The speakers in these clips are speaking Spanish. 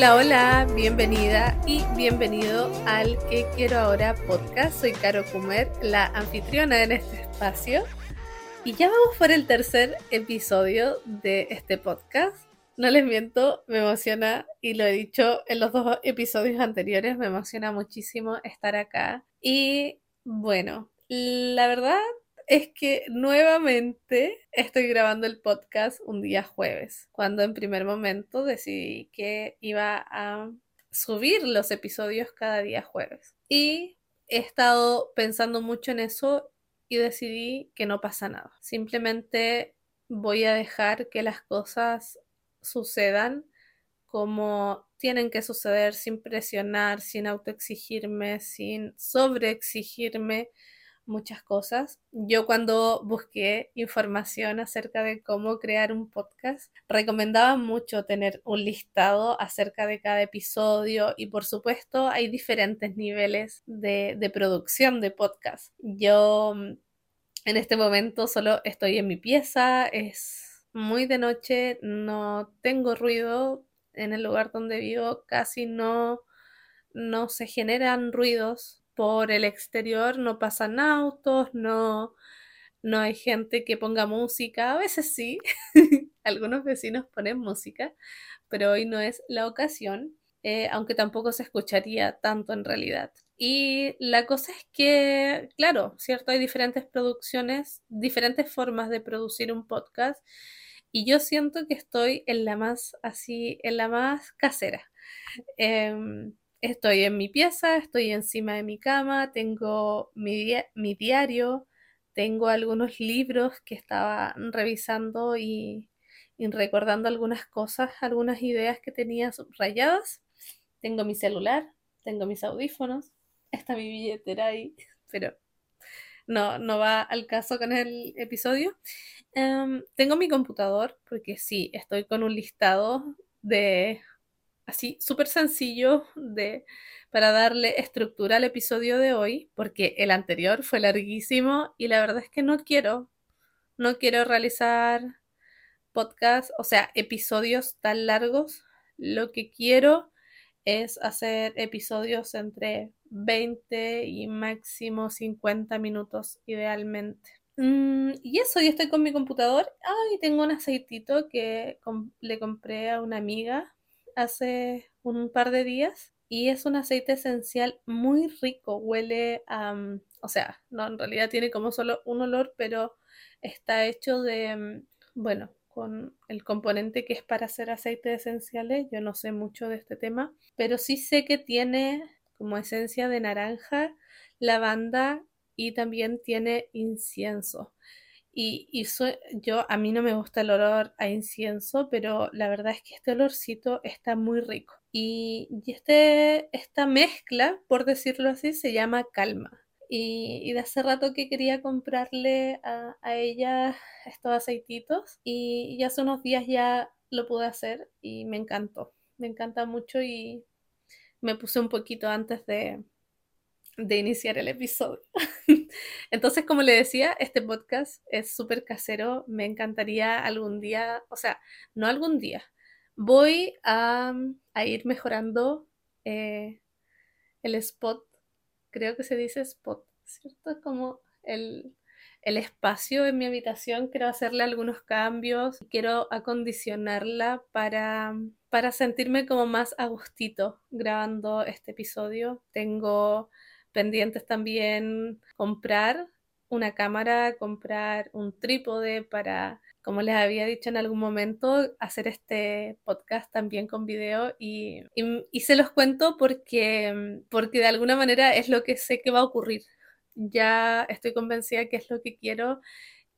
Hola, hola, bienvenida y bienvenido al Que Quiero Ahora podcast. Soy Caro Kumer, la anfitriona en este espacio. Y ya vamos por el tercer episodio de este podcast. No les miento, me emociona y lo he dicho en los dos episodios anteriores, me emociona muchísimo estar acá. Y bueno, la verdad es que nuevamente estoy grabando el podcast un día jueves, cuando en primer momento decidí que iba a subir los episodios cada día jueves. Y he estado pensando mucho en eso y decidí que no pasa nada. Simplemente voy a dejar que las cosas sucedan como tienen que suceder sin presionar, sin autoexigirme, sin sobreexigirme muchas cosas. Yo cuando busqué información acerca de cómo crear un podcast, recomendaba mucho tener un listado acerca de cada episodio y por supuesto hay diferentes niveles de, de producción de podcast. Yo mm, en este momento solo estoy en mi pieza, es muy de noche, no tengo ruido en el lugar donde vivo, casi no, no se generan ruidos por el exterior no pasan autos, no, no hay gente que ponga música, a veces sí, algunos vecinos ponen música, pero hoy no es la ocasión, eh, aunque tampoco se escucharía tanto en realidad. Y la cosa es que, claro, cierto, hay diferentes producciones, diferentes formas de producir un podcast, y yo siento que estoy en la más así, en la más casera. Em, Estoy en mi pieza, estoy encima de mi cama, tengo mi, mi diario, tengo algunos libros que estaba revisando y, recordando algunas cosas, algunas ideas que tenía subrayadas. Tengo mi celular, tengo mis audífonos, está mi billetera ahí, pero no, no va al caso con el episodio. Em, tengo mi computador, porque sí, estoy con un listado de así súper sencillo de, para darle estructura al episodio de hoy, porque el anterior fue larguísimo y la verdad es que no quiero, no quiero realizar podcast, o sea, episodios tan largos. Lo que quiero es hacer episodios entre 20 y máximo 50 minutos idealmente. Mm, y eso, yo estoy con mi computador. Ay, tengo un aceitito que le compré a una amiga hace un par de días y es un aceite esencial muy rico, huele a, mm, o sea, no, en realidad tiene como solo un olor, pero está hecho de, mm, bueno, con el componente que es para hacer aceites esenciales, yo no sé mucho de este tema, pero sí sé que tiene como esencia de naranja, lavanda y también tiene incienso. Y, yo, a mí no me gusta el olor a incienso, pero la verdad es que este olorcito está muy rico. Y, este, esta mezcla, por decirlo así, se llama calma. Y, de hace rato que quería comprarle a, ella estos aceititos y, y hace unos días ya lo pude hacer y me encantó. Me encanta mucho y me puse un poquito antes de, de iniciar el episodio. Entonces, como le decía, este podcast es súper casero. Me encantaría algún día, o sea, no algún día, voy a, ir mejorando eh, el spot, creo que se dice spot, ¿cierto? Como el, el espacio en mi habitación, quiero hacerle algunos cambios, quiero acondicionarla para, para sentirme como más a gustito grabando este episodio. Tengo pendientes también comprar una cámara, comprar un trípode para, como les había dicho en algún momento, hacer este podcast también con video y, y, se los cuento porque, porque de alguna manera es lo que sé que va a ocurrir. Ya estoy convencida que es lo que quiero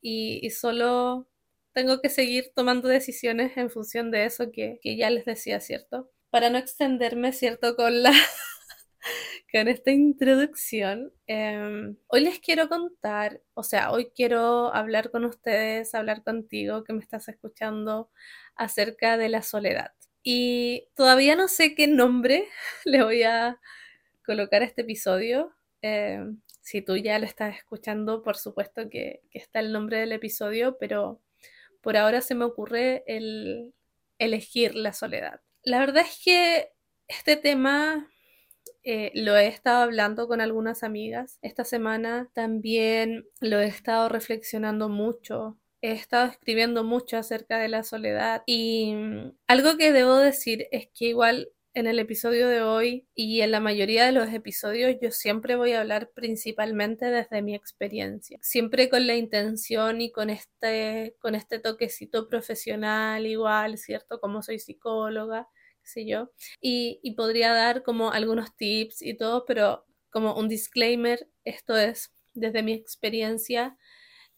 y, y solo tengo que seguir tomando decisiones en función de eso que, que ya les decía, ¿cierto? Para no extenderme, ¿cierto? Con la con esta introducción, em, hoy les quiero contar, o sea, hoy quiero hablar con ustedes, hablar contigo que me estás escuchando acerca de la soledad. Y todavía no sé qué nombre le voy a colocar a este episodio. Em, si tú ya lo estás escuchando, por supuesto que, que, está el nombre del episodio, pero por ahora se me ocurre el elegir la soledad. la verdad es que este tema eh, lo he estado hablando con algunas amigas esta semana. También lo he estado reflexionando mucho. He estado escribiendo mucho acerca de la soledad y mm, algo que debo decir es que igual en el episodio de hoy y en la mayoría de los episodios yo siempre voy a hablar principalmente desde mi experiencia, siempre con la intención y con este, con este toquecito profesional igual, ¿cierto? Como soy psicóloga, sé yo, y, y podría dar como algunos tips y todo, pero como un disclaimer, esto es desde mi experiencia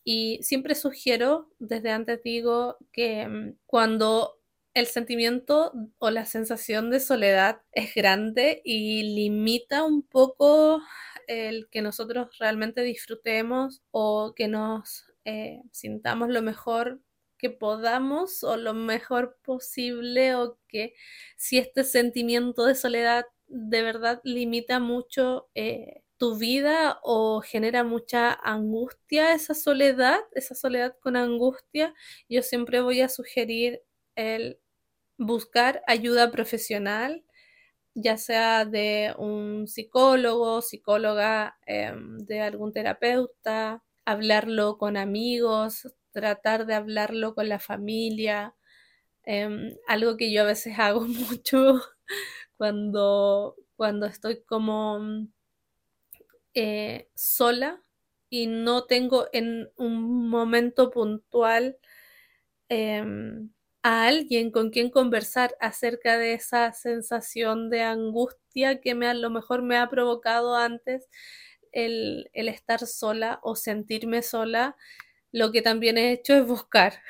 y siempre sugiero, desde antes digo, que mm, cuando el sentimiento o la sensación de soledad es grande y limita un poco el que nosotros realmente disfrutemos o que nos eh, sintamos lo mejor que podamos o lo mejor posible o que si este sentimiento de soledad de verdad limita mucho eh, tu vida o genera mucha angustia esa soledad, esa soledad con angustia, yo siempre voy a sugerir el buscar ayuda profesional, ya sea de un psicólogo, psicóloga, em, de algún terapeuta, hablarlo con amigos, tratar de hablarlo con la familia, em, algo que yo a veces hago mucho cuando, cuando estoy como eh, sola y no tengo en un momento puntual em, a alguien con quien conversar acerca de esa sensación de angustia que me, a lo mejor me ha provocado antes el, estar sola o sentirme sola, lo que también he hecho es buscar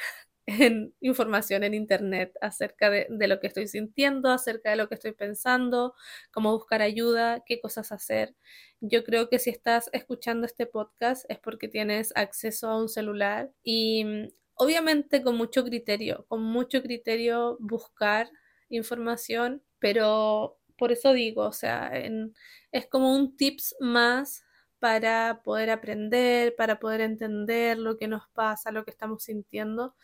información en internet acerca de, lo que estoy sintiendo, acerca de lo que estoy pensando, cómo buscar ayuda, qué cosas hacer. Yo creo que si estás escuchando este podcast es porque tienes acceso a un celular y obviamente con mucho criterio, con mucho criterio buscar información, pero por eso digo, o sea, es como un tips más para poder aprender, para poder entender lo que nos pasa, lo que estamos sintiendo,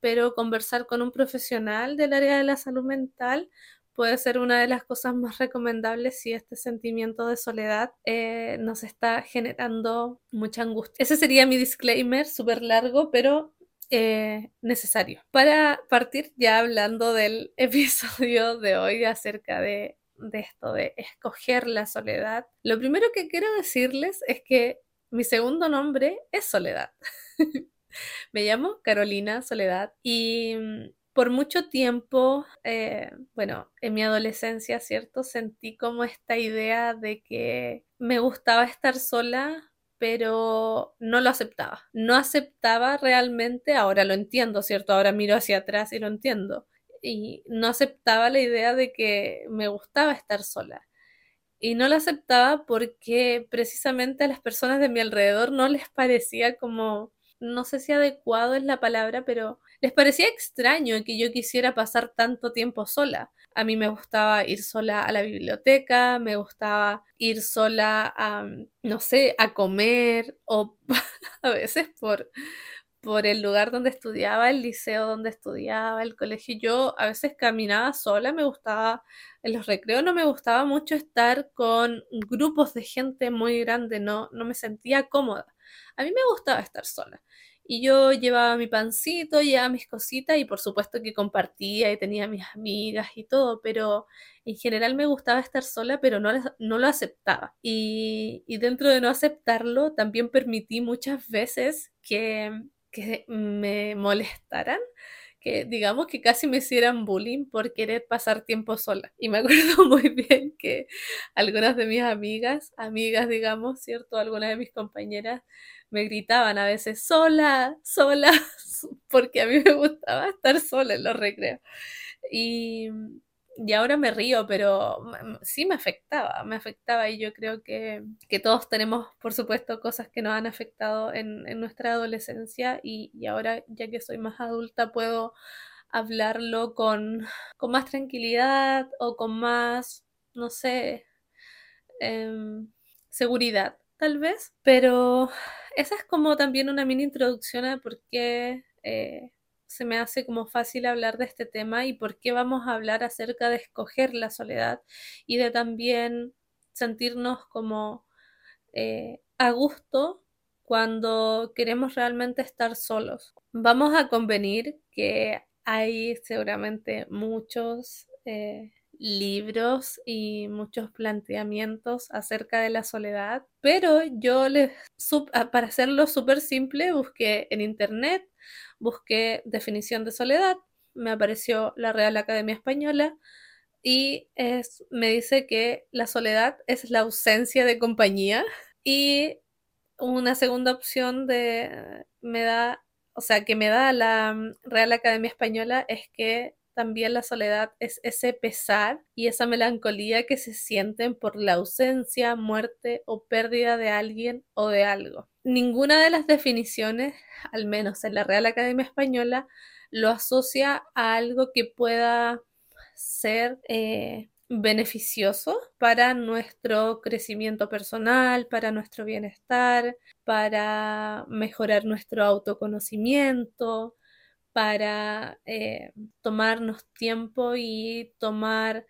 pero conversar con un profesional del área de la salud mental puede ser una de las cosas más recomendables si este sentimiento de soledad eh, nos está generando mucha angustia. Ese sería mi disclaimer, súper largo, pero eh, necesario. Para partir ya hablando del episodio de hoy acerca de, de esto de escoger la soledad, lo primero que quiero decirles es que mi segundo nombre es Soledad. Me llamo Carolina Soledad y mm, por mucho tiempo, eh, bueno, en mi adolescencia, ¿cierto? Sentí como esta idea de que me gustaba estar sola pero no lo aceptaba. No aceptaba realmente, ahora lo entiendo, ¿cierto? Ahora miro hacia atrás y lo entiendo. Y no aceptaba la idea de que me gustaba estar sola. Y no lo aceptaba porque precisamente a las personas de mi alrededor no les parecía como, no sé si adecuado es la palabra, pero les parecía extraño que yo quisiera pasar tanto tiempo sola. A mí me gustaba ir sola a la biblioteca, me gustaba ir sola a, no sé, a comer o a veces por, por el lugar donde estudiaba, el liceo donde estudiaba, el colegio. Yo a veces caminaba sola, me gustaba, en los recreos no me gustaba mucho estar con grupos de gente muy grande, no, no me sentía cómoda. A mí me gustaba estar sola. Y yo llevaba mi pancito, llevaba mis cositas y por supuesto que compartía y tenía mis amigas y todo, pero en general me gustaba estar sola, pero no, no lo aceptaba. Y, y dentro de no aceptarlo, también permití muchas veces que, me molestaran que digamos que casi me hicieran bullying por querer pasar tiempo sola. Y me acuerdo muy bien que algunas de mis amigas, amigas digamos, ¿cierto? Algunas de mis compañeras me gritaban a veces sola, sola, porque a mí me gustaba estar sola en los recreos. Y, y ahora me río, pero sí me afectaba, me afectaba y yo creo que, que todos tenemos, por supuesto, cosas que nos han afectado en, en nuestra adolescencia y, y, ahora, ya que soy más adulta, puedo hablarlo con, con más tranquilidad o con más, no sé, eh, seguridad, tal vez, pero esa es como también una mini introducción a por qué, eh, se me hace como fácil hablar de este tema y por qué vamos a hablar acerca de escoger la soledad y de también sentirnos como eh, a gusto cuando queremos realmente estar solos. Vamos a convenir que hay seguramente muchos eh, libros y muchos planteamientos acerca de la soledad, pero yo les, para hacerlo súper simple, busqué en internet, busqué definición de soledad, me apareció la Real Academia Española y me dice que la soledad es la ausencia de compañía y una segunda opción de me da, o sea, que me da la Real Academia Española es que también la soledad es ese pesar y esa melancolía que se sienten por la ausencia, muerte o pérdida de alguien o de algo. Ninguna de las definiciones, al menos en la Real Academia Española, lo asocia a algo que pueda ser eh, beneficioso para nuestro crecimiento personal, para nuestro bienestar, para mejorar nuestro autoconocimiento, para eh, tomarnos tiempo y tomar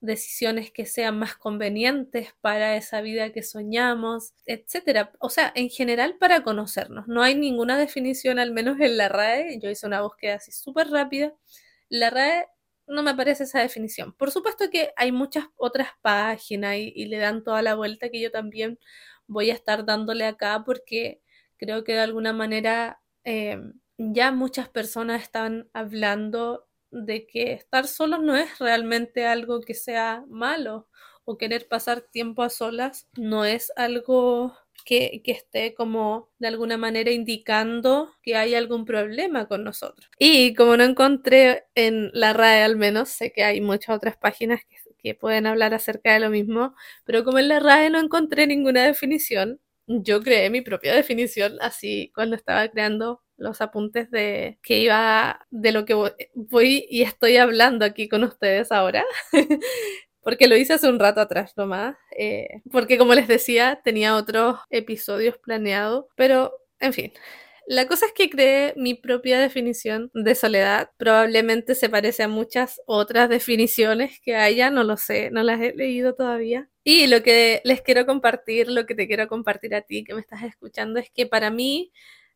decisiones que sean más convenientes para esa vida que soñamos, etcétera. O sea, en general para conocernos. No hay ninguna definición, al menos en la RAE. Yo hice una búsqueda así súper rápida. La RAE no me aparece esa definición. Por supuesto que hay muchas otras páginas y, le dan toda la vuelta que yo también voy a estar dándole acá porque creo que de alguna manera eh, ya muchas personas están hablando de que estar solos no es realmente algo que sea malo o querer pasar tiempo a solas no es algo que, que, esté como de alguna manera indicando que hay algún problema con nosotros. Y como no encontré en la RAE al menos, sé que hay muchas otras páginas que, que pueden hablar acerca de lo mismo, pero como en la RAE no encontré ninguna definición, yo creé mi propia definición así cuando estaba creando los apuntes de que iba de lo que voy, y estoy hablando aquí con ustedes ahora. porque lo hice hace un rato atrás nomás. Eh, porque como les decía, tenía otros episodios planeados. Pero, en fin. La cosa es que creé mi propia definición de soledad. Probablemente se parece a muchas otras definiciones que haya, no lo sé, no las he leído todavía. Y lo que les quiero compartir, lo que te quiero compartir a ti que me estás escuchando, es que para mí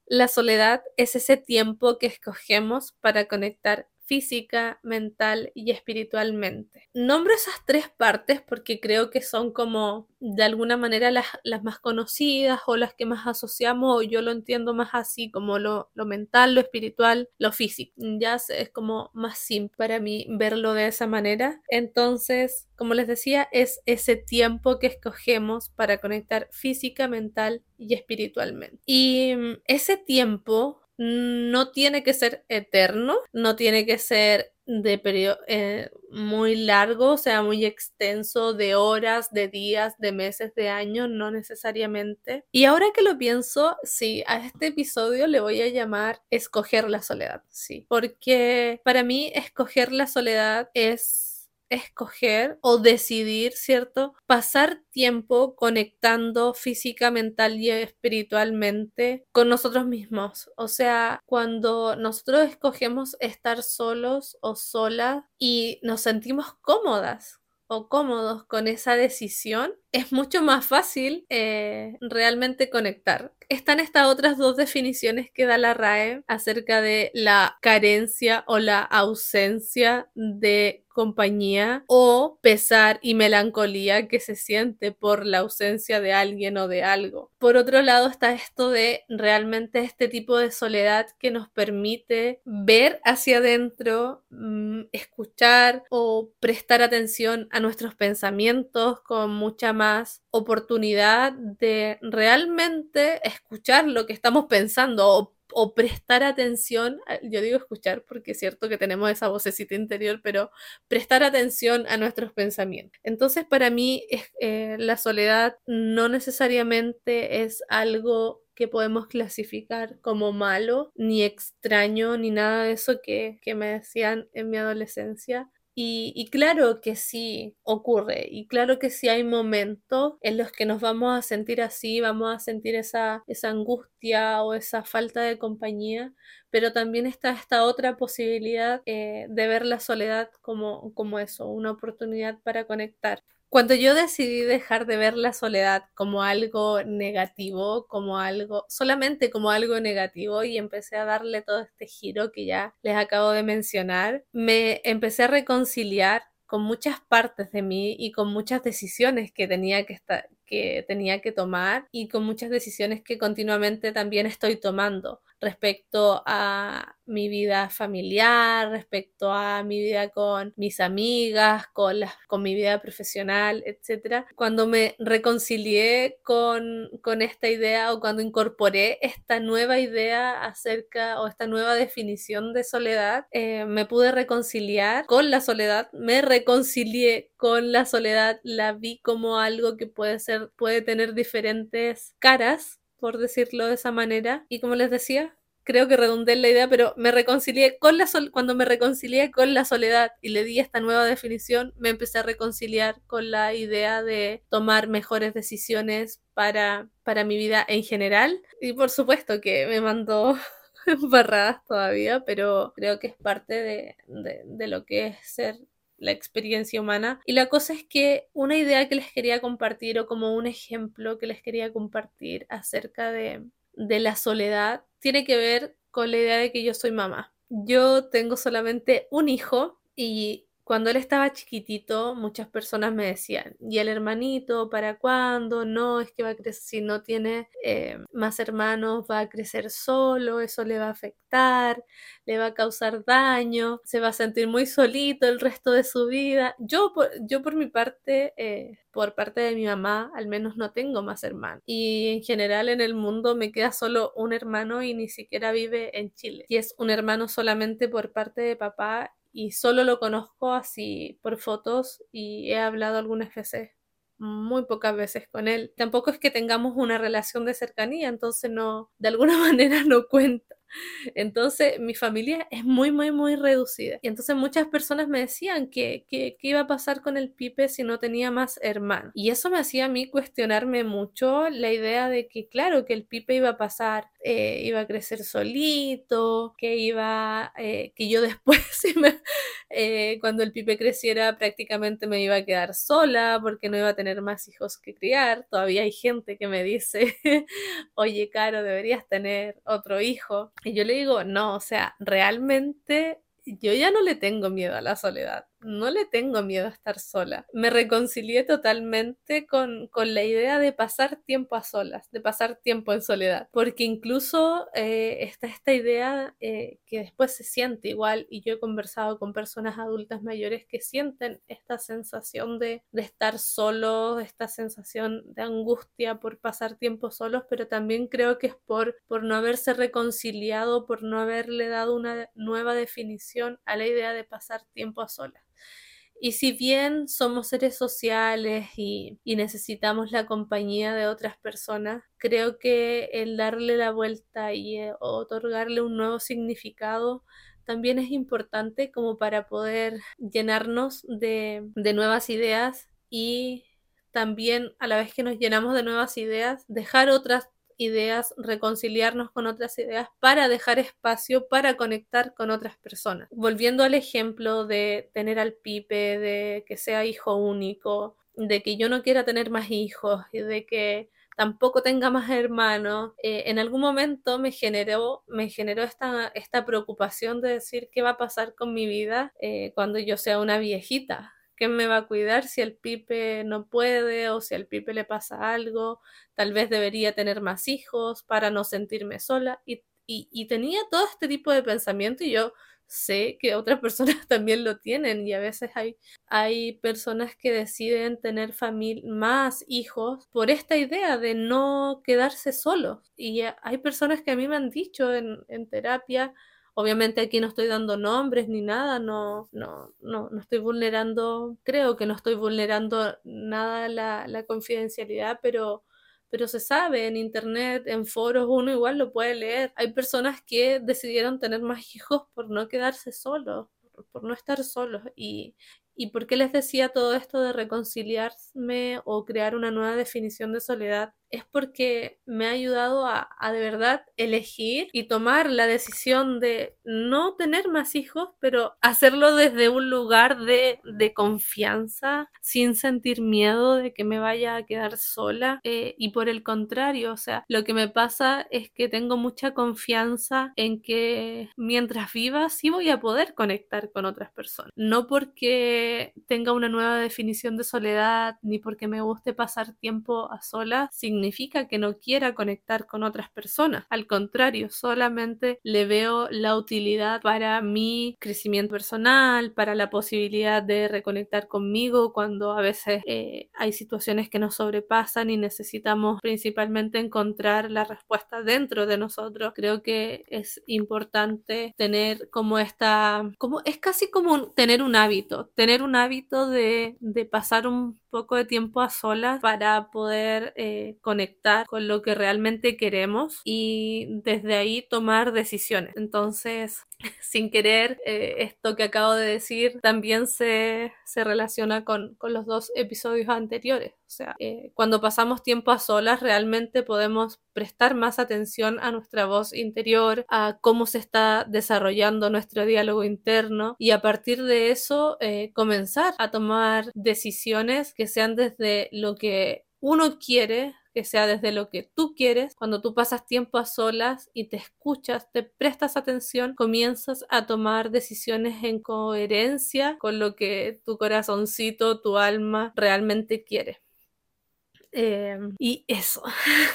la soledad es ese tiempo que escogemos para conectar física, mental y espiritualmente. Nombro esas tres partes porque creo que son como de alguna manera las, más conocidas o las que más asociamos o yo lo entiendo más así como lo, lo mental, lo espiritual, lo físico. Ya es como más simple para mí verlo de esa manera. Entonces, como les decía, es ese tiempo que escogemos para conectar física, mental y espiritualmente. Y mm, ese tiempo no tiene que ser eterno, no tiene que ser de periodo eh, muy largo, sea, muy extenso, de horas, de días, de meses, de años, no necesariamente. Y ahora que lo pienso, sí, a este episodio le voy a llamar Escoger la soledad, sí, porque para mí escoger la soledad es escoger o decidir, ¿cierto? Pasar tiempo conectando física, mental y espiritualmente con nosotros mismos. O sea, cuando nosotros escogemos estar solos o solas y nos sentimos cómodas o cómodos con esa decisión, es mucho más fácil eh, realmente conectar. Están estas otras dos definiciones que da la RAE acerca de la carencia o la ausencia de compañía o pesar y melancolía que se siente por la ausencia de alguien o de algo. Por otro lado está esto de realmente este tipo de soledad que nos permite ver hacia adentro, mm, escuchar o prestar atención a nuestros pensamientos con mucha más oportunidad de realmente escuchar lo que estamos pensando o, prestar atención, yo digo escuchar porque es cierto que tenemos esa vocecita interior, pero prestar atención a nuestros pensamientos. Entonces para mí eh, la soledad no necesariamente es algo que podemos clasificar como malo, ni extraño, ni nada de eso que, que me decían en mi adolescencia Y, claro que sí ocurre, y claro que sí hay momentos en los que nos vamos a sentir así, vamos a sentir esa, angustia o esa falta de compañía, pero también está esta otra posibilidad eh, de ver la soledad como, como eso, una oportunidad para conectar. Cuando yo decidí dejar de ver la soledad como algo negativo, como algo, solamente como algo negativo y empecé a darle todo este giro que ya les acabo de mencionar, me empecé a reconciliar con muchas partes de mí y con muchas decisiones que tenía que, estar, que tenía que tomar y con muchas decisiones que continuamente también estoy tomando respecto a mi vida familiar, respecto a mi vida con mis amigas, con, con mi vida profesional, etc. Cuando me reconcilié con, con esta idea o cuando incorporé esta nueva idea acerca o esta nueva definición de soledad, eh, me pude reconciliar con la soledad, me reconcilié con la soledad, la vi como algo que puede ser, puede tener diferentes caras por decirlo de esa manera. Y como les decía, creo que redundé en la idea, pero me reconcilié con la sol cuando me reconcilié con la soledad y le di esta nueva definición, me empecé a reconciliar con la idea de tomar mejores decisiones para, para mi vida en general. Y por supuesto que me mandó barradas todavía, pero creo que es parte de, de, de lo que es ser la experiencia humana. Y la cosa es que una idea que les quería compartir o como un ejemplo que les quería compartir acerca de, de la soledad tiene que ver con la idea de que yo soy mamá. Yo tengo solamente un hijo y cuando él estaba chiquitito, muchas personas me decían, ¿y el hermanito para cuándo? No, es que va a crecer, si no tiene eh, más hermanos, va a crecer solo, eso le va a afectar, le va a causar daño, se va a sentir muy solito el resto de su vida. Yo, por, yo por mi parte, eh, por parte de mi mamá, al menos no tengo más hermanos. Y en general en el mundo me queda solo un hermano y ni siquiera vive en Chile. Y es un hermano solamente por parte de papá y solo lo conozco así por fotos y he hablado algunas veces, muy pocas veces con él. Tampoco es que tengamos una relación de cercanía, entonces no, de alguna manera no cuenta. Entonces mi familia es muy, muy, muy reducida. Y entonces muchas personas me decían que, que, iba a pasar con el Pipe si no tenía más hermanos. Y eso me hacía a mí cuestionarme mucho la idea de que, claro, que el Pipe iba a pasar, eh, iba a crecer solito, que iba, eh, que yo después, eh, cuando el Pipe creciera, prácticamente me iba a quedar sola porque no iba a tener más hijos que criar. Todavía hay gente que me dice, oye, Caro, deberías tener otro hijo. Y yo le digo, no, o sea, realmente yo ya no le tengo miedo a la soledad no le tengo miedo a estar sola. Me reconcilié totalmente con, la idea de pasar tiempo a solas, de pasar tiempo en soledad, porque incluso eh, está esta idea eh, que después se siente igual, y yo he conversado con personas adultas mayores que sienten esta sensación de, estar solos, esta sensación de angustia por pasar tiempo solos, pero también creo que es por, por no haberse reconciliado, por no haberle dado una nueva definición a la idea de pasar tiempo a solas. Y si bien somos seres sociales y, necesitamos la compañía de otras personas, creo que el darle la vuelta y eh, otorgarle un nuevo significado también es importante como para poder llenarnos de, de nuevas ideas y también a la vez que nos llenamos de nuevas ideas, dejar otras ideas, reconciliarnos con otras ideas para dejar espacio para conectar con otras personas. Volviendo al ejemplo de tener al pipe, de que sea hijo único, de que yo no quiera tener más hijos y de que tampoco tenga más hermanos, eh, en algún momento me generó, me generó esta, esta preocupación de decir qué va a pasar con mi vida eh, cuando yo sea una viejita, ¿Quién me va a cuidar si el pipe no puede o si al pipe le pasa algo? Tal vez debería tener más hijos para no sentirme sola. Y, tenía todo este tipo de pensamiento y yo sé que otras personas también lo tienen y a veces hay, hay personas que deciden tener más hijos por esta idea de no quedarse solos. Y hay personas que a mí me han dicho en terapia, Obviamente aquí no estoy dando nombres ni nada, no, no, no, no estoy vulnerando, creo que no estoy vulnerando nada la, la confidencialidad, pero, pero se sabe en internet, en foros, uno igual lo puede leer. Hay personas que decidieron tener más hijos por no quedarse solos, por no estar solos y, ¿Y por qué les decía todo esto de reconciliarme o crear una nueva definición de soledad? Es porque me ha ayudado a, de verdad elegir y tomar la decisión de no tener más hijos, pero hacerlo desde un lugar de, confianza, sin sentir miedo de que me vaya a quedar sola. Eh, y por el contrario, o sea, lo que me pasa es que tengo mucha confianza en que mientras viva sí voy a poder conectar con otras personas. No porque tenga una nueva definición de soledad, ni porque me guste pasar tiempo a solas, sin significa que no quiera conectar con otras personas. Al contrario, solamente le veo la utilidad para mi crecimiento personal, para la posibilidad de reconectar conmigo cuando a veces eh, hay situaciones que nos sobrepasan y necesitamos principalmente encontrar la respuesta dentro de nosotros. Creo que es importante tener como esta, como es casi como tener un hábito, tener un hábito de, de pasar un poco de tiempo a solas para poder eh, conectar con lo que realmente queremos y desde ahí tomar decisiones. Entonces, sin querer, eh, esto que acabo de decir también se, se relaciona con, con, los dos episodios anteriores. O sea, eh, cuando pasamos tiempo a solas, realmente podemos prestar más atención a nuestra voz interior, a cómo se está desarrollando nuestro diálogo interno y a partir de eso eh, comenzar a tomar decisiones que sean desde lo que uno quiere que sea desde lo que tú quieres, cuando tú pasas tiempo a solas y te escuchas, te prestas atención, comienzas a tomar decisiones en coherencia con lo que tu corazoncito, tu alma realmente quiere. Em, y eso.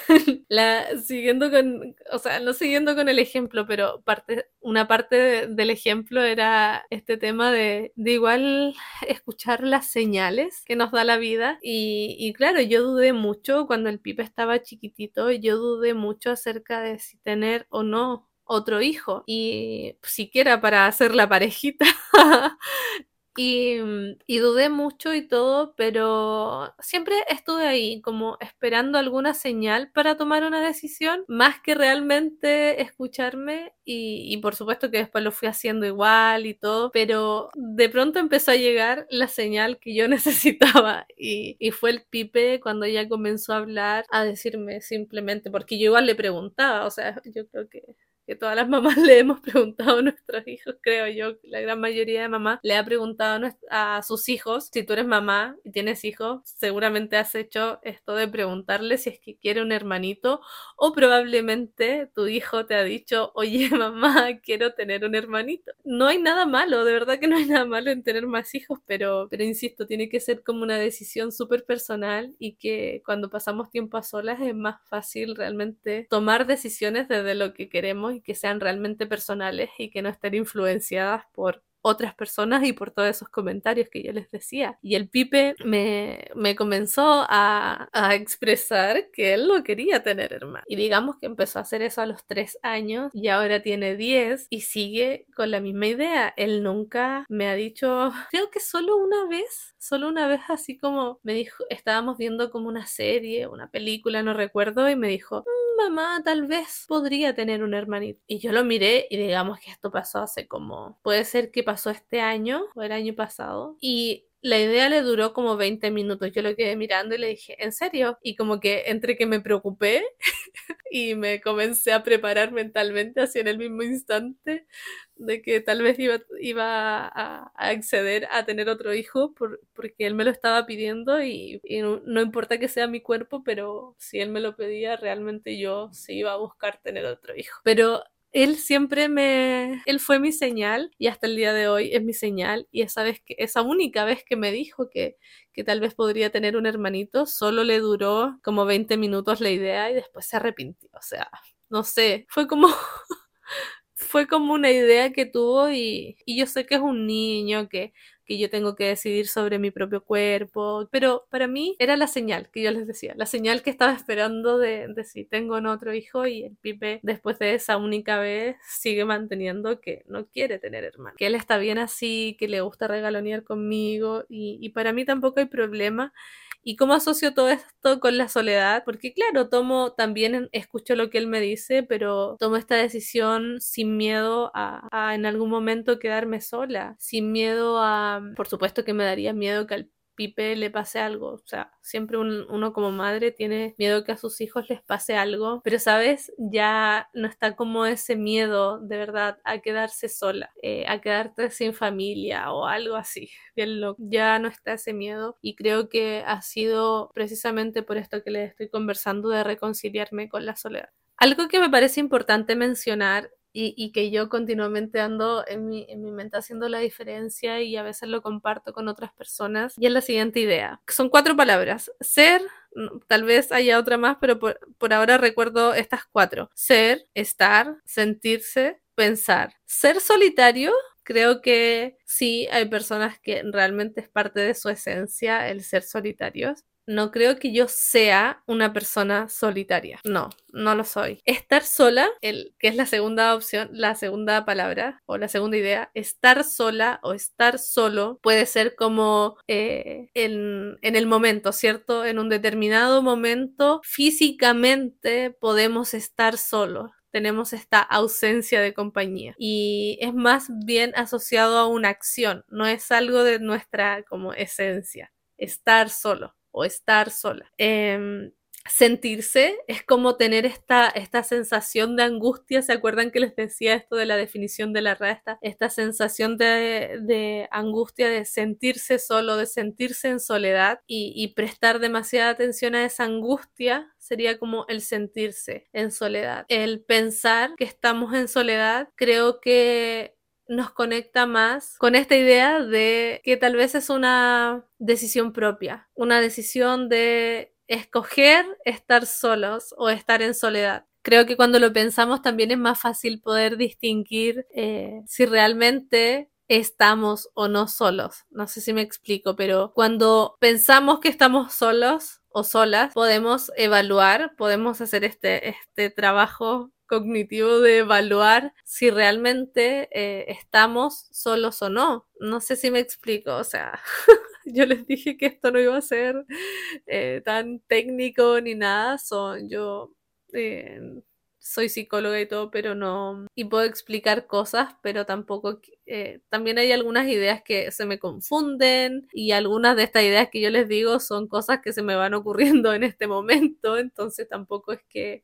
la, siguiendo con, o sea, no siguiendo con el ejemplo, pero parte, una parte del ejemplo era este tema de, de, igual escuchar las señales que nos da la vida. Y, y claro, yo dudé mucho cuando el Pipe estaba chiquitito, yo dudé mucho acerca de si tener o no otro hijo y siquiera para hacer la parejita Y, mm, y, dudé mucho y todo, pero siempre estuve ahí como esperando alguna señal para tomar una decisión, más que realmente escucharme y, y, por supuesto que después lo fui haciendo igual y todo, pero de pronto empezó a llegar la señal que yo necesitaba y, y fue el pipe cuando ella comenzó a hablar, a decirme simplemente, porque yo igual le preguntaba, o sea, yo creo que que todas las mamás le hemos preguntado a nuestros hijos, creo yo, la gran mayoría de mamás le ha preguntado a, sus hijos, si tú eres mamá y tienes hijos, seguramente has hecho esto de preguntarle si es que quiere un hermanito o probablemente tu hijo te ha dicho, oye mamá, quiero tener un hermanito. No hay nada malo, de verdad que no hay nada malo en tener más hijos, pero, pero insisto, tiene que ser como una decisión súper personal y que cuando pasamos tiempo a solas es más fácil realmente tomar decisiones desde lo que queremos y que sean realmente personales y que no estén influenciadas por otras personas y por todos esos comentarios que yo les decía. Y el Pipe me, me comenzó a, a, expresar que él no quería tener hermano. Y digamos que empezó a hacer eso a los tres años y ahora tiene diez y sigue con la misma idea. Él nunca me ha dicho, creo que solo una vez, solo una vez así como me dijo, estábamos viendo como una serie, una película, no recuerdo, y me dijo, mamá tal vez podría tener un hermanito. Y yo lo miré y digamos que esto pasó hace como, puede ser que pasó este año o el año pasado. Y la idea le duró como 20 minutos. Yo lo quedé mirando y le dije, ¿en serio? Y como que entre que me preocupé y me comencé a preparar mentalmente así en el mismo instante de que tal vez iba, iba a, acceder a tener otro hijo porque él me lo estaba pidiendo y, no, no, importa que sea mi cuerpo, pero si él me lo pedía, realmente yo sí iba a buscar tener otro hijo. Pero él siempre me, él fue mi señal y hasta el día de hoy es mi señal y esa vez que, esa única vez que me dijo que, que tal vez podría tener un hermanito, solo le duró como 20 minutos la idea y después se arrepintió, o sea, no sé, fue como fue como una idea que tuvo y, y, yo sé que es un niño, que que yo tengo que decidir sobre mi propio cuerpo, pero para mí era la señal que yo les decía, la señal que estaba esperando de, si tengo otro hijo y el Pipe después de esa única vez sigue manteniendo que no quiere tener hermano, que él está bien así, que le gusta regalonear conmigo y para mí tampoco hay problema ¿Y cómo asocio todo esto con la soledad? Porque claro, tomo también, escucho lo que él me dice, pero tomo esta decisión sin miedo a, a en algún momento quedarme sola, sin miedo a, por supuesto que me daría miedo que al Pipe le pase algo. O sea, siempre uno como madre tiene miedo que a sus hijos les pase algo, pero sabes, ya no está como ese miedo de verdad a quedarse sola, eh, a quedarte sin familia o algo así. Bien loco. Ya no está ese miedo y creo que ha sido precisamente por esto que les estoy conversando de reconciliarme con la soledad. Algo que me parece importante mencionar y, que yo continuamente ando en mi, en mi mente haciendo la diferencia y a veces lo comparto con otras personas. Y es la siguiente idea. Son cuatro palabras. Ser, tal vez haya otra más, pero por, por ahora recuerdo estas cuatro. Ser, estar, sentirse, pensar. Ser solitario creo que sí hay personas que realmente es parte de su esencia el ser solitarios, no creo que yo sea una persona solitaria. No, no lo soy. Estar sola, el, que es la segunda opción, la segunda palabra o la segunda idea, estar sola o estar solo puede ser como eh, en, en el momento, ¿cierto? En un determinado momento físicamente podemos estar solos tenemos esta ausencia de compañía y es más bien asociado a una acción, no es algo de nuestra como esencia, estar solo o estar sola. Em, sentirse es como tener esta, esta sensación de angustia. ¿Se acuerdan que les decía esto de la definición de la resta? Esta sensación de, de, angustia, de sentirse solo, de sentirse en soledad y prestar demasiada atención a esa angustia sería como el sentirse en soledad. El pensar que estamos en soledad, creo que nos conecta más con esta idea de que tal vez es una decisión propia, una decisión de escoger estar solos o estar en soledad. Creo que cuando lo pensamos también es más fácil poder distinguir eh, si realmente estamos o no solos. No sé si me explico, pero cuando pensamos que estamos solos o solas, podemos evaluar, podemos hacer este, este trabajo cognitivo de evaluar si realmente eh, estamos solos o no. No sé si me explico, o sea, yo les dije que esto no iba a ser eh, tan técnico ni nada, yo eh, soy psicóloga y todo, pero no, y puedo explicar cosas, pero tampoco, también hay algunas ideas que se me confunden y algunas de estas ideas que yo les digo son cosas que se me van ocurriendo en este momento, entonces tampoco es que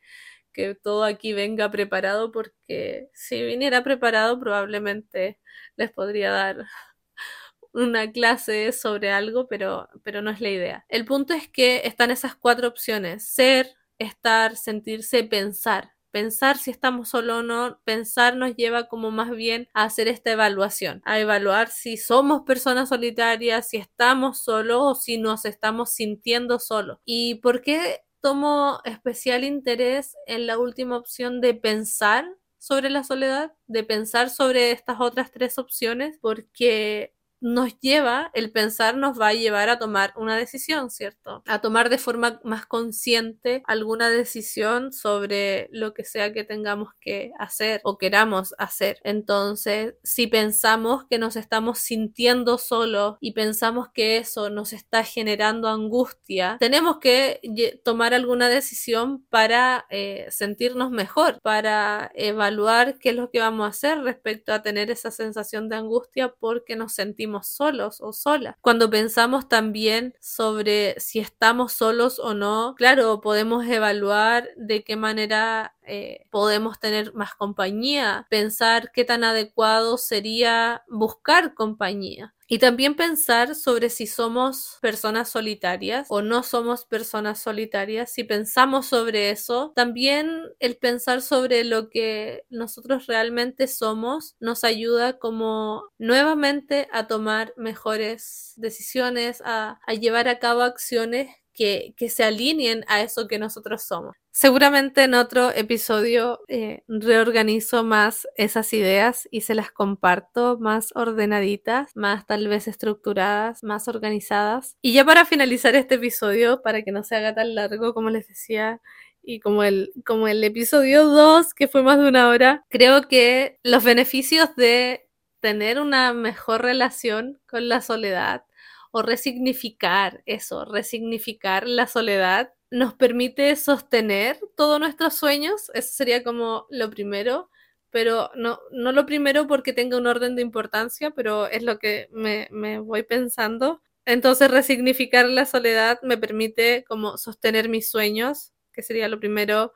que todo aquí venga preparado porque si viniera preparado probablemente les podría dar una clase sobre algo, pero, pero no es la idea. El punto es que están esas cuatro opciones, ser, estar, sentirse, pensar. Pensar si estamos solo o no, pensar nos lleva como más bien a hacer esta evaluación, a evaluar si somos personas solitarias, si estamos solos o si nos estamos sintiendo solos. ¿Y por qué tomo especial interés en la última opción de pensar sobre la soledad, de pensar sobre estas otras tres opciones, porque nos lleva, el pensar nos va a llevar a tomar una decisión, ¿cierto? A tomar de forma más consciente alguna decisión sobre lo que sea que tengamos que hacer o queramos hacer. Entonces, si pensamos que nos estamos sintiendo solos y pensamos que eso nos está generando angustia, tenemos que tomar alguna decisión para eh, sentirnos mejor, para evaluar qué es lo que vamos a hacer respecto a tener esa sensación de angustia porque nos sentimos solos o solas. Cuando pensamos también sobre si estamos solos o no, claro, podemos evaluar de qué manera eh, podemos tener más compañía, pensar qué tan adecuado sería buscar compañía. Y también pensar sobre si somos personas solitarias o no somos personas solitarias. Si pensamos sobre eso, también el pensar sobre lo que nosotros realmente somos nos ayuda como nuevamente a tomar mejores decisiones, a, a llevar a cabo acciones que, se alineen a eso que nosotros somos. Seguramente en otro episodio eh, reorganizo más esas ideas y se las comparto más ordenaditas, más tal vez estructuradas, más organizadas. Y ya para finalizar este episodio, para que no se haga tan largo como les decía, y como el, como el episodio 2, que fue más de una hora, creo que los beneficios de tener una mejor relación con la soledad o resignificar eso, resignificar la soledad, nos permite sostener todos nuestros sueños, eso sería como lo primero, pero no, no lo primero porque tenga un orden de importancia, pero es lo que me, me voy pensando. Entonces, resignificar la soledad me permite como sostener mis sueños, que sería lo primero,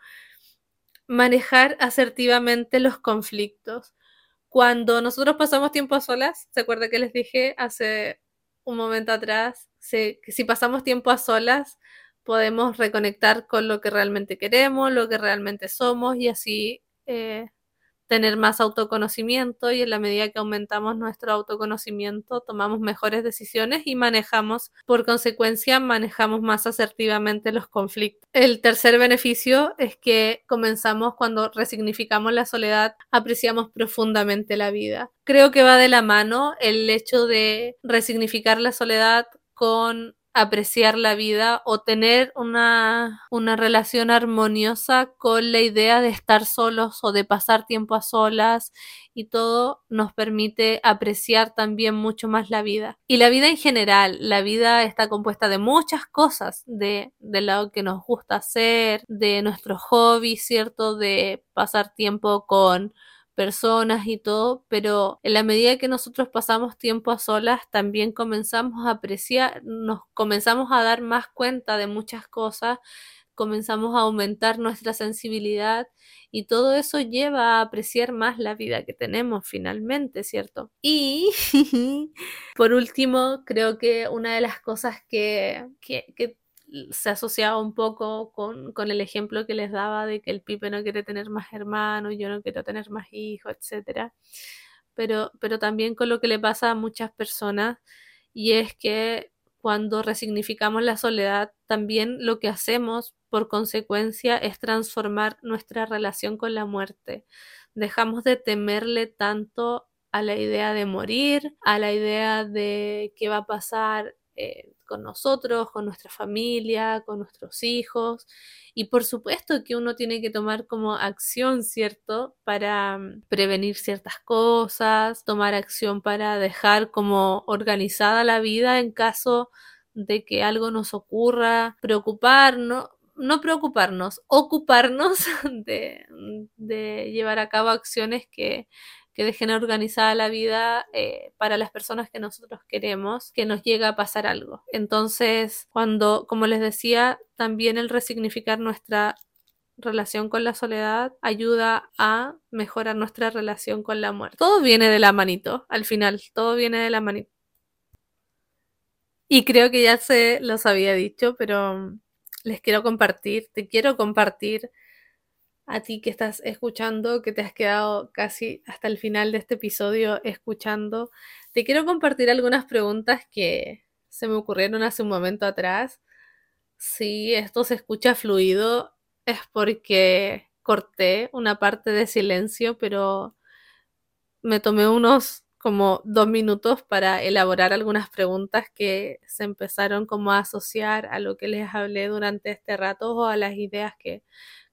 manejar asertivamente los conflictos. Cuando nosotros pasamos tiempo a solas, ¿se acuerda que les dije hace un momento atrás? que si pasamos tiempo a solas, podemos reconectar con lo que realmente queremos, lo que realmente somos y así eh, tener más autoconocimiento y en la medida que aumentamos nuestro autoconocimiento tomamos mejores decisiones y manejamos, por consecuencia, manejamos más asertivamente los conflictos. El tercer beneficio es que comenzamos cuando resignificamos la soledad, apreciamos profundamente la vida. Creo que va de la mano el hecho de resignificar la soledad con apreciar la vida o tener una, una, relación armoniosa con la idea de estar solos o de pasar tiempo a solas y todo nos permite apreciar también mucho más la vida. Y la vida en general, la vida está compuesta de muchas cosas, de, de lo que nos gusta hacer, de nuestros hobbies, ¿cierto? De pasar tiempo con personas y todo, pero en la medida que nosotros pasamos tiempo a solas, también comenzamos a apreciar, nos comenzamos a dar más cuenta de muchas cosas, comenzamos a aumentar nuestra sensibilidad y todo eso lleva a apreciar más la vida que tenemos finalmente, ¿cierto? Y por último, creo que una de las cosas que, que, que se asociaba un poco con, el ejemplo que les daba de que el Pipe no quiere tener más hermanos, yo no quiero tener más hijos, etc. Pero, pero también con lo que le pasa a muchas personas y es que cuando resignificamos la soledad, también lo que hacemos por consecuencia es transformar nuestra relación con la muerte. Dejamos de temerle tanto a la idea de morir, a la idea de qué va a pasar eh, con nosotros, con nuestra familia, con nuestros hijos. Y por supuesto que uno tiene que tomar como acción, ¿cierto? Para mm, prevenir ciertas cosas, tomar acción para dejar como organizada la vida en caso de que algo nos ocurra, preocuparnos, no preocuparnos, ocuparnos de, de llevar a cabo acciones que que dejen organizada la vida eh, para las personas que nosotros queremos, que nos llega a pasar algo. Entonces, cuando, como les decía, también el resignificar nuestra relación con la soledad ayuda a mejorar nuestra relación con la muerte. Todo viene de la manito, al final, todo viene de la manito. Y creo que ya se los había dicho, pero les quiero compartir, te quiero compartir a ti que estás escuchando, que te has quedado casi hasta el final de este episodio escuchando, te quiero compartir algunas preguntas que se me ocurrieron hace un momento atrás. Si esto se escucha fluido es porque corté una parte de silencio, pero me tomé unos como dos minutos para elaborar algunas preguntas que se empezaron como a asociar a lo que les hablé durante este rato o a las ideas que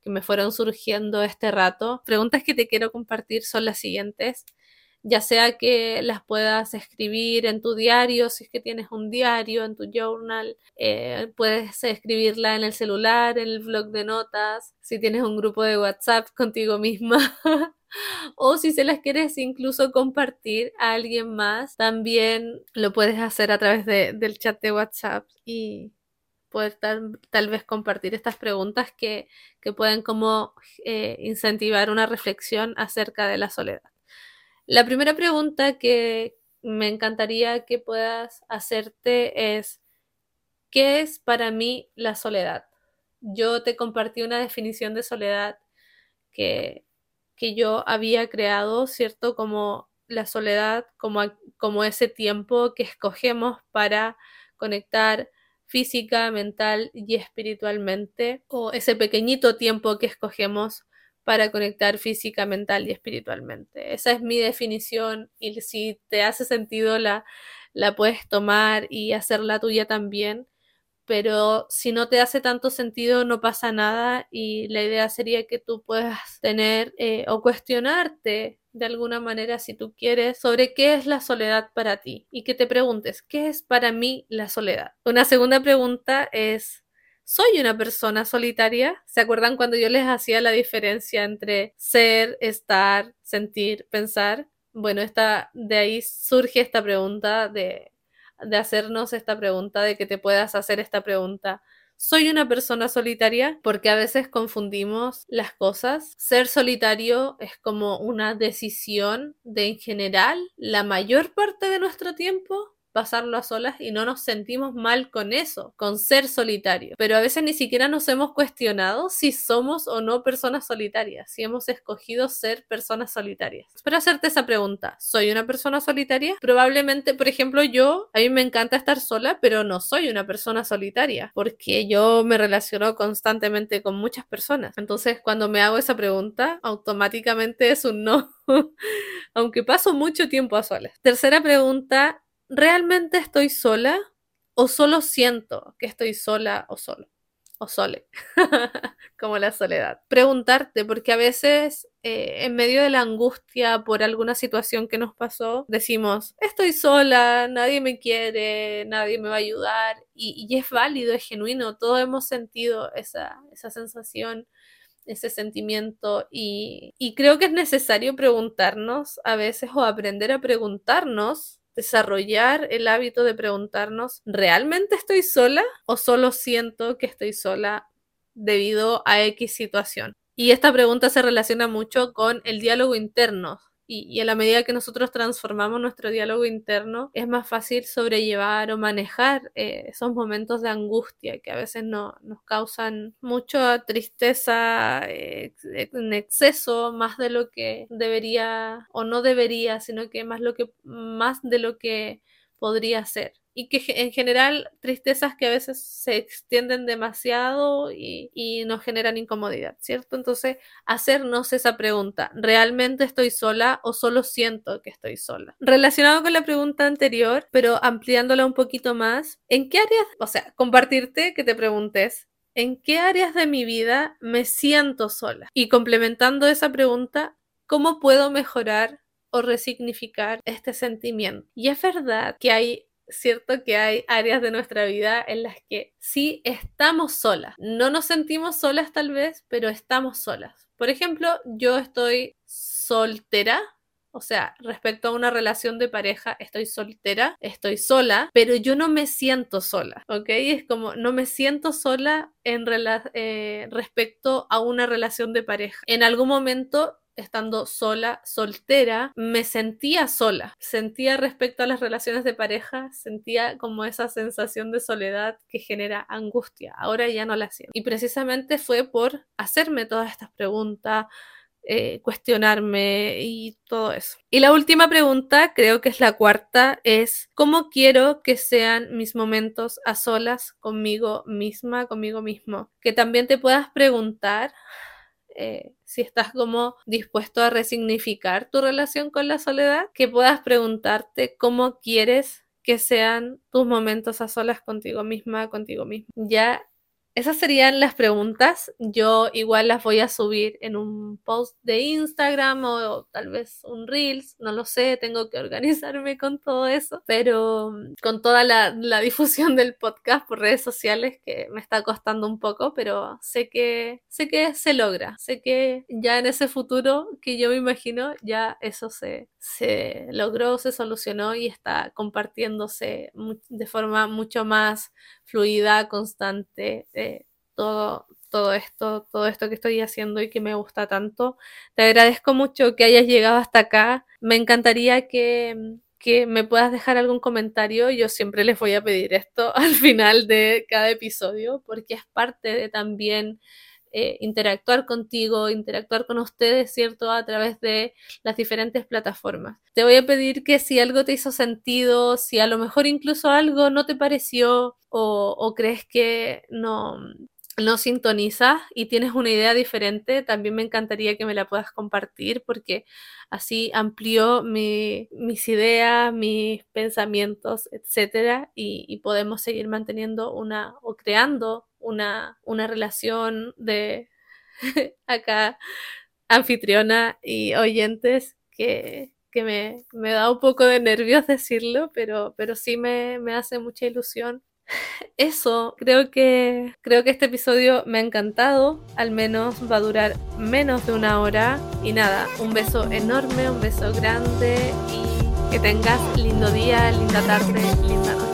que me fueron surgiendo este rato. Preguntas que te quiero compartir son las siguientes. Ya sea que las puedas escribir en tu diario, si es que tienes un diario, en tu journal, eh, puedes escribirla en el celular, en el blog de notas, si tienes un grupo de WhatsApp contigo misma. o si se las quieres incluso compartir a alguien más, también lo puedes hacer a través del chat de WhatsApp y poder tal, vez compartir estas preguntas que, que pueden como eh, incentivar una reflexión acerca de la soledad. La primera pregunta que me encantaría que puedas hacerte es, ¿qué es para mí la soledad? Yo te compartí una definición de soledad que, que yo había creado, ¿cierto? Como la soledad, como, como ese tiempo que escogemos para conectar física, mental y espiritualmente, o ese pequeñito tiempo que escogemos para conectar física, mental y espiritualmente. Esa es mi definición y si te hace sentido la, la puedes tomar y hacerla tuya también, pero si no te hace tanto sentido no pasa nada y la idea sería que tú puedas tener eh, o cuestionarte de alguna manera, si tú quieres, sobre qué es la soledad para ti y que te preguntes, ¿qué es para mí la soledad? Una segunda pregunta es, ¿soy una persona solitaria? ¿Se acuerdan cuando yo les hacía la diferencia entre ser, estar, sentir, pensar? Bueno, esta, de ahí surge esta pregunta de, de hacernos esta pregunta, de que te puedas hacer esta pregunta soy una persona solitaria porque a veces confundimos las cosas. Ser solitario es como una decisión de en general la mayor parte de nuestro tiempo pasarlo a solas y no nos sentimos mal con eso, con ser solitario. Pero a veces ni siquiera nos hemos cuestionado si somos o no personas solitarias, si hemos escogido ser personas solitarias. Para hacerte esa pregunta, ¿soy una persona solitaria? Probablemente, por ejemplo, yo, a mí me encanta estar sola, pero no soy una persona solitaria, porque yo me relaciono constantemente con muchas personas. Entonces, cuando me hago esa pregunta, automáticamente es un no. aunque paso mucho tiempo a solas. Tercera pregunta, ¿realmente estoy sola o solo siento que estoy sola o solo? O sole, como la soledad. Preguntarte, porque a veces eh, en medio de la angustia por alguna situación que nos pasó, decimos, estoy sola, nadie me quiere, nadie me va a ayudar, y, y es válido, es genuino, todos hemos sentido esa, esa sensación ese sentimiento y, y, creo que es necesario preguntarnos a veces o aprender a preguntarnos desarrollar el hábito de preguntarnos, ¿realmente estoy sola o solo siento que estoy sola debido a X situación? Y esta pregunta se relaciona mucho con el diálogo interno, y, a la medida que nosotros transformamos nuestro diálogo interno, es más fácil sobrellevar o manejar eh, esos momentos de angustia que a veces no, nos causan mucha tristeza eh, en exceso, más de lo que debería o no debería, sino que más, lo que, más de lo que podría ser y que en general tristezas que a veces se extienden demasiado y, y, nos generan incomodidad, ¿cierto? Entonces, hacernos esa pregunta, ¿realmente estoy sola o solo siento que estoy sola? Relacionado con la pregunta anterior, pero ampliándola un poquito más, ¿en qué áreas, o sea, compartirte que te preguntes, ¿en qué áreas de mi vida me siento sola? Y complementando esa pregunta, ¿cómo puedo mejorar o resignificar este sentimiento? Y es verdad que hay cierto que hay áreas de nuestra vida en las que sí estamos solas. No nos sentimos solas tal vez, pero estamos solas. Por ejemplo, yo estoy soltera, o sea, respecto a una relación de pareja, estoy soltera, estoy sola, pero yo no me siento sola, ¿ok? Es como, no me siento sola en eh, respecto a una relación de pareja. En algún momento estando sola, soltera, me sentía sola. Sentía respecto a las relaciones de pareja, sentía como esa sensación de soledad que genera angustia. Ahora ya no la siento. Y precisamente fue por hacerme todas estas preguntas, eh, cuestionarme y todo eso. Y la última pregunta, creo que es la cuarta, es ¿cómo quiero que sean mis momentos a solas conmigo misma, conmigo mismo? Que también te puedas preguntar eh, si estás como dispuesto a resignificar tu relación con la soledad, que puedas preguntarte cómo quieres que sean tus momentos a solas contigo misma, contigo mismo. Ya esas serían las preguntas. Yo igual las voy a subir en un post de Instagram o, tal vez un Reels, no lo sé, tengo que organizarme con todo eso, pero mm, con toda la, la, difusión del podcast por redes sociales que me está costando un poco, pero sé que, sé que se logra, sé que ya en ese futuro que yo me imagino, ya eso se, se logró, se solucionó y está compartiéndose de forma mucho más fluida, constante, eh, todo, todo esto, todo esto que estoy haciendo y que me gusta tanto. Te agradezco mucho que hayas llegado hasta acá. Me encantaría que, que me puedas dejar algún comentario. Yo siempre les voy a pedir esto al final de cada episodio porque es parte de también eh, interactuar contigo, interactuar con ustedes, ¿cierto? A través de las diferentes plataformas. Te voy a pedir que si algo te hizo sentido, si a lo mejor incluso algo no te pareció o, o crees que no, no sintonizas y tienes una idea diferente, también me encantaría que me la puedas compartir porque así amplió mi, mis ideas, mis pensamientos, etcétera, y, podemos seguir manteniendo una o creando una, una relación de acá anfitriona y oyentes que, me, da un poco de nervios decirlo, pero, pero sí me, me hace mucha ilusión. Eso, creo que creo que este episodio me ha encantado, al menos va a durar menos de una hora. Y nada, un beso enorme, un beso grande y que tengas lindo día, linda tarde, linda